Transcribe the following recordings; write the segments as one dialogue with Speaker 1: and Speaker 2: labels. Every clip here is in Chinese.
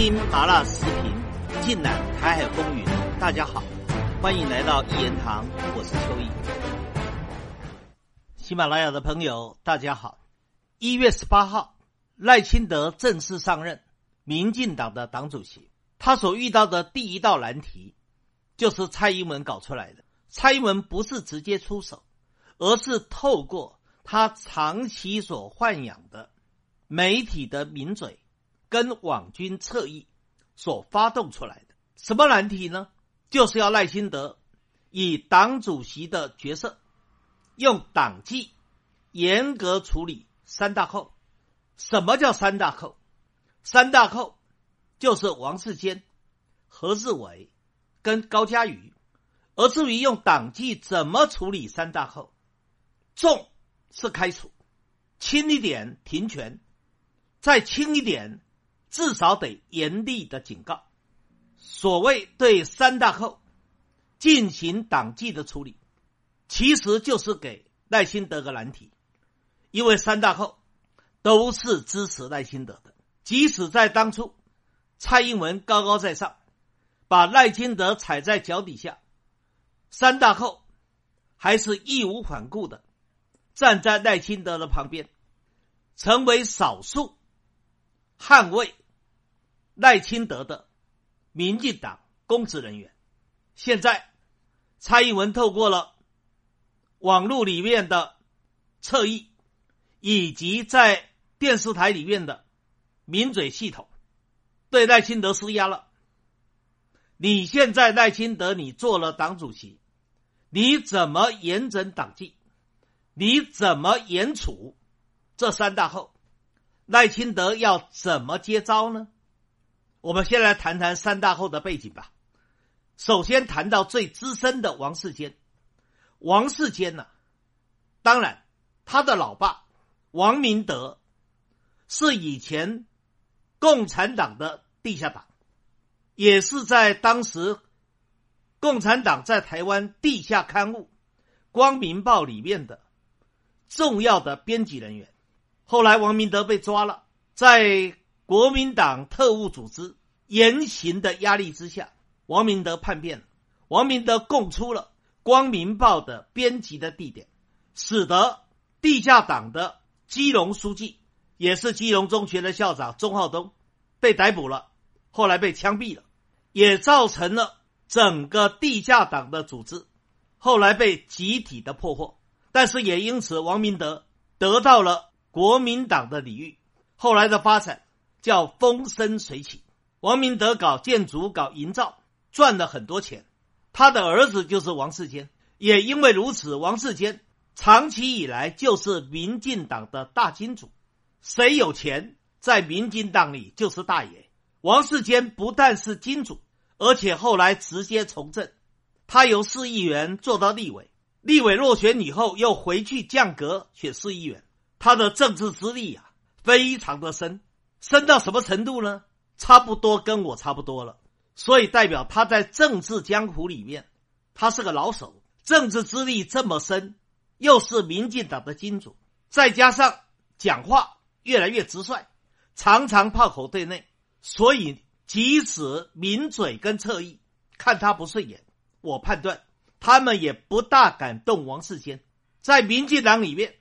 Speaker 1: 听麻辣时评，尽览台海风云。大家好，欢迎来到一言堂，我是邱毅。喜马拉雅的朋友，大家好。一月十八号，赖清德正式上任民进党的党主席。他所遇到的第一道难题，就是蔡英文搞出来的。蔡英文不是直接出手，而是透过他长期所豢养的媒体的名嘴。跟网军侧翼所发动出来的什么难题呢？就是要赖清德以党主席的角色，用党纪严格处理三大扣。什么叫三大扣？三大扣就是王世坚、何志伟跟高嘉瑜。而至于用党纪怎么处理三大扣，重是开除，轻一点停权，再轻一点。至少得严厉的警告。所谓对三大寇进行党纪的处理，其实就是给赖清德个难题，因为三大寇都是支持赖清德的。即使在当初蔡英文高高在上，把赖清德踩在脚底下，三大寇还是义无反顾的站在赖清德的旁边，成为少数捍卫。赖清德的民进党公职人员，现在蔡英文透过了网络里面的侧翼，以及在电视台里面的民嘴系统，对赖清德施压了。你现在赖清德，你做了党主席，你怎么严整党纪？你怎么严处这三大后？赖清德要怎么接招呢？我们先来谈谈三大后的背景吧。首先谈到最资深的王世坚，王世坚呢，当然他的老爸王明德是以前共产党的地下党，也是在当时共产党在台湾地下刊物《光明报》里面的重要的编辑人员。后来王明德被抓了，在。国民党特务组织严刑的压力之下，王明德叛变了。王明德供出了《光明报》的编辑的地点，使得地下党的基隆书记，也是基隆中学的校长钟浩东被逮捕了，后来被枪毙了，也造成了整个地下党的组织后来被集体的破获。但是也因此，王明德得到了国民党的礼遇，后来的发展。叫风生水起，王明德搞建筑、搞营造，赚了很多钱。他的儿子就是王世坚，也因为如此，王世坚长期以来就是民进党的大金主。谁有钱，在民进党里就是大爷。王世坚不但是金主，而且后来直接从政，他由市议员做到立委，立委落选以后又回去降格选市议员，他的政治资历啊，非常的深。深到什么程度呢？差不多跟我差不多了，所以代表他在政治江湖里面，他是个老手，政治资历这么深，又是民进党的金主，再加上讲话越来越直率，常常炮口对内，所以即使抿嘴跟侧翼看他不顺眼，我判断他们也不大敢动王世坚。在民进党里面，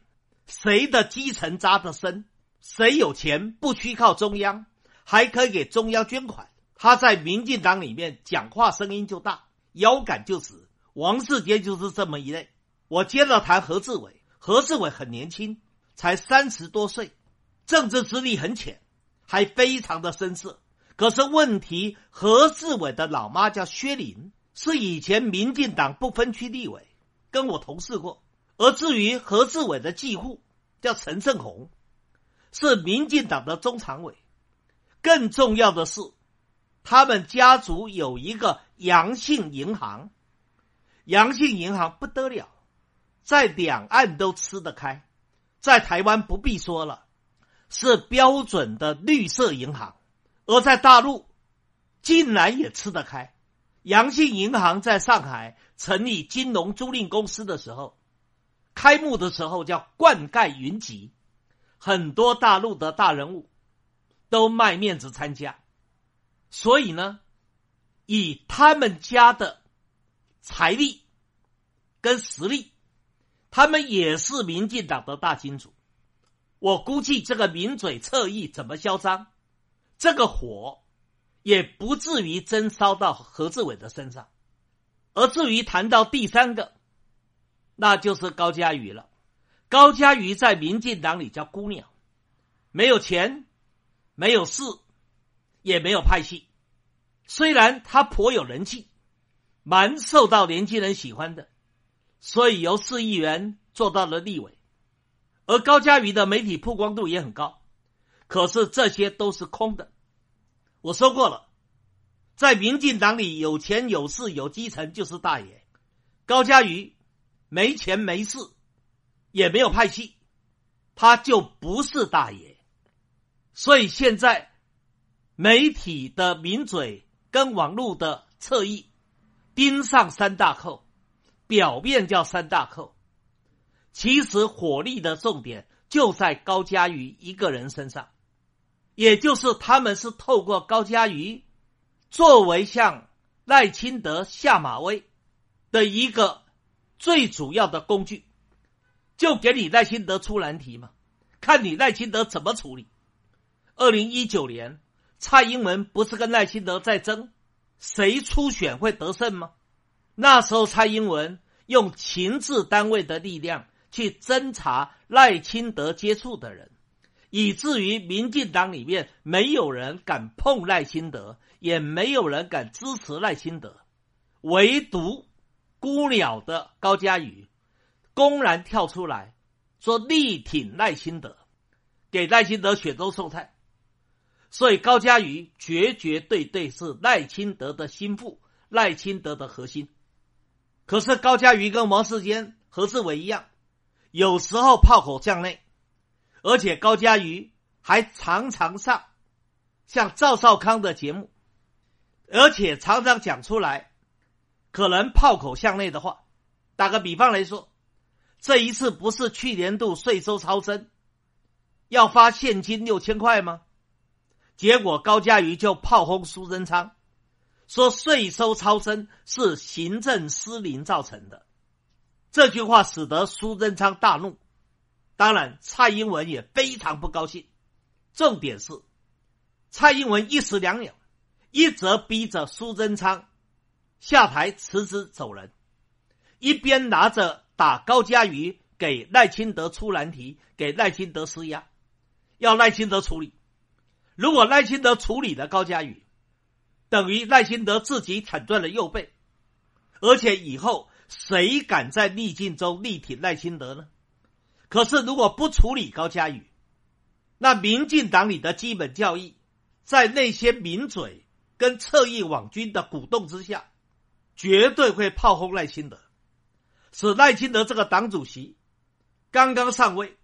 Speaker 1: 谁的基层扎得深？谁有钱不屈靠中央，还可以给中央捐款？他在民进党里面讲话声音就大，腰杆就直。王世杰就是这么一类。我接着谈何志伟，何志伟很年轻，才三十多岁，政治资历很浅，还非常的深色。可是问题，何志伟的老妈叫薛林，是以前民进党不分区立委，跟我同事过。而至于何志伟的继父叫陈胜宏。是民进党的中常委，更重要的是，他们家族有一个阳性银行，阳性银行不得了，在两岸都吃得开，在台湾不必说了，是标准的绿色银行，而在大陆竟然也吃得开。阳性银行在上海成立金融租赁公司的时候，开幕的时候叫灌溉云集。很多大陆的大人物都卖面子参加，所以呢，以他们家的财力跟实力，他们也是民进党的大金主。我估计这个名嘴侧翼怎么嚣张，这个火也不至于真烧到何志伟的身上。而至于谈到第三个，那就是高嘉瑜了。高嘉瑜在民进党里叫姑娘，没有钱，没有势，也没有派系。虽然他颇有人气，蛮受到年轻人喜欢的，所以由市议员做到了立委。而高嘉瑜的媒体曝光度也很高，可是这些都是空的。我说过了，在民进党里有钱有势有基层就是大爷。高嘉瑜没钱没势。也没有派系，他就不是大爷。所以现在媒体的名嘴跟网络的侧翼盯上三大寇，表面叫三大寇，其实火力的重点就在高佳瑜一个人身上，也就是他们是透过高佳瑜作为向赖清德下马威的一个最主要的工具。就给你赖清德出难题嘛，看你赖清德怎么处理。二零一九年，蔡英文不是跟赖清德在争谁初选会得胜吗？那时候蔡英文用情治单位的力量去侦查赖清德接触的人，以至于民进党里面没有人敢碰赖清德，也没有人敢支持赖清德，唯独孤鸟的高嘉瑜。公然跳出来说力挺赖清德，给赖清德雪中送炭，所以高嘉瑜绝绝对对是赖清德的心腹，赖清德的核心。可是高嘉瑜跟王世坚、何志伟一样，有时候炮口向内，而且高嘉瑜还常常上像赵少康的节目，而且常常讲出来可能炮口向内的话。打个比方来说。这一次不是去年度税收超增，要发现金六千块吗？结果高嘉瑜就炮轰苏贞昌，说税收超增是行政失灵造成的。这句话使得苏贞昌大怒，当然蔡英文也非常不高兴。重点是，蔡英文一时两秒，一则逼着苏贞昌下台辞职走人，一边拿着。打高嘉瑜给赖清德出难题，给赖清德施压，要赖清德处理。如果赖清德处理了高嘉瑜，等于赖清德自己砍断了右背，而且以后谁敢在逆境中力挺赖清德呢？可是如果不处理高嘉瑜，那民进党里的基本教义，在那些名嘴跟侧翼网军的鼓动之下，绝对会炮轰赖清德。使赖清德这个党主席刚刚上位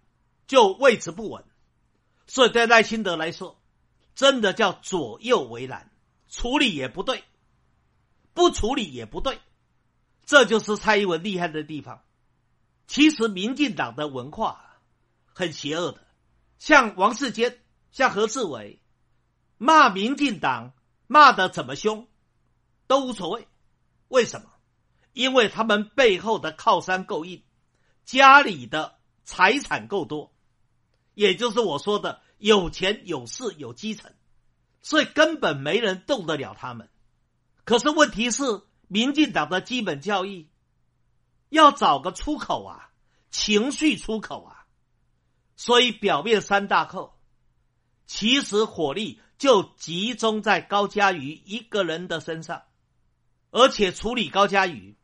Speaker 1: 就位置不稳，所以对赖清德来说，真的叫左右为难，处理也不对，不处理也不对，这就是蔡英文厉害的地方。其实民进党的文化很邪恶的，像王世坚、像何志伟骂民进党骂的怎么凶都无所谓，为什么？因为他们背后的靠山够硬，家里的财产够多，也就是我说的有钱有势有基层，所以根本没人动得了他们。可是问题是，民进党的基本教义要找个出口啊，情绪出口啊，所以表面三大扣，其实火力就集中在高嘉瑜一个人的身上，而且处理高佳宇。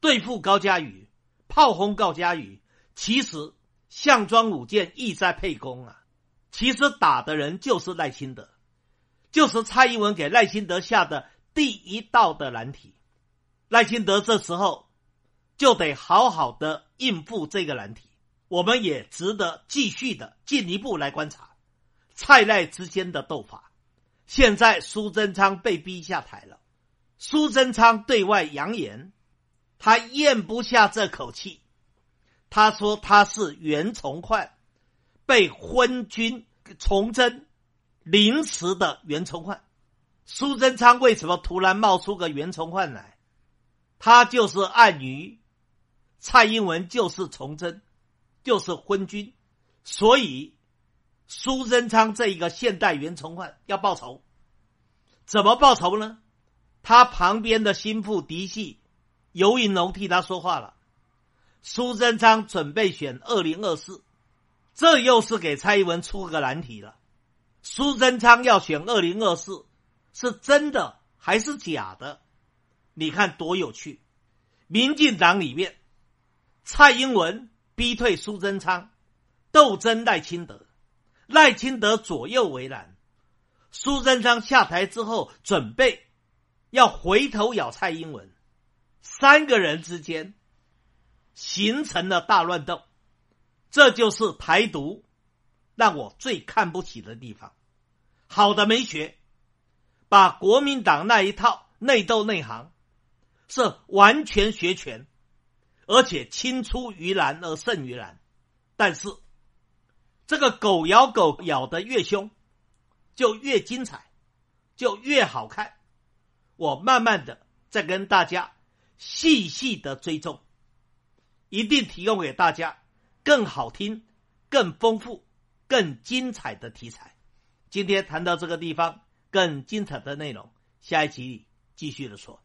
Speaker 1: 对付高佳宇，炮轰高佳宇，其实项庄舞剑，意在沛公啊！其实打的人就是赖清德，就是蔡英文给赖清德下的第一道的难题。赖清德这时候就得好好的应付这个难题。我们也值得继续的进一步来观察蔡赖之间的斗法。现在苏贞昌被逼下台了，苏贞昌对外扬言。他咽不下这口气，他说他是袁崇焕，被昏君崇祯临时的袁崇焕，苏贞昌为什么突然冒出个袁崇焕来？他就是暗于蔡英文就是崇祯，就是昏君，所以苏贞昌这一个现代袁崇焕要报仇，怎么报仇呢？他旁边的心腹嫡系尤云龙替他说话了。苏贞昌准备选二零二四，这又是给蔡英文出个难题了。苏贞昌要选二零二四，是真的还是假的？你看多有趣！民进党里面，蔡英文逼退苏贞昌，斗争赖清德，赖清德左右为难。苏贞昌下台之后，准备要回头咬蔡英文，三个人之间。形成了大乱斗，这就是台独让我最看不起的地方。好的没学，把国民党那一套内斗内行是完全学全，而且青出于蓝而胜于蓝。但是这个狗咬狗咬得越凶，就越精彩，就越好看。我慢慢的再跟大家细细的追踪。一定提供给大家更好听、更丰富、更精彩的题材。今天谈到这个地方，更精彩的内容，下一集继续的说。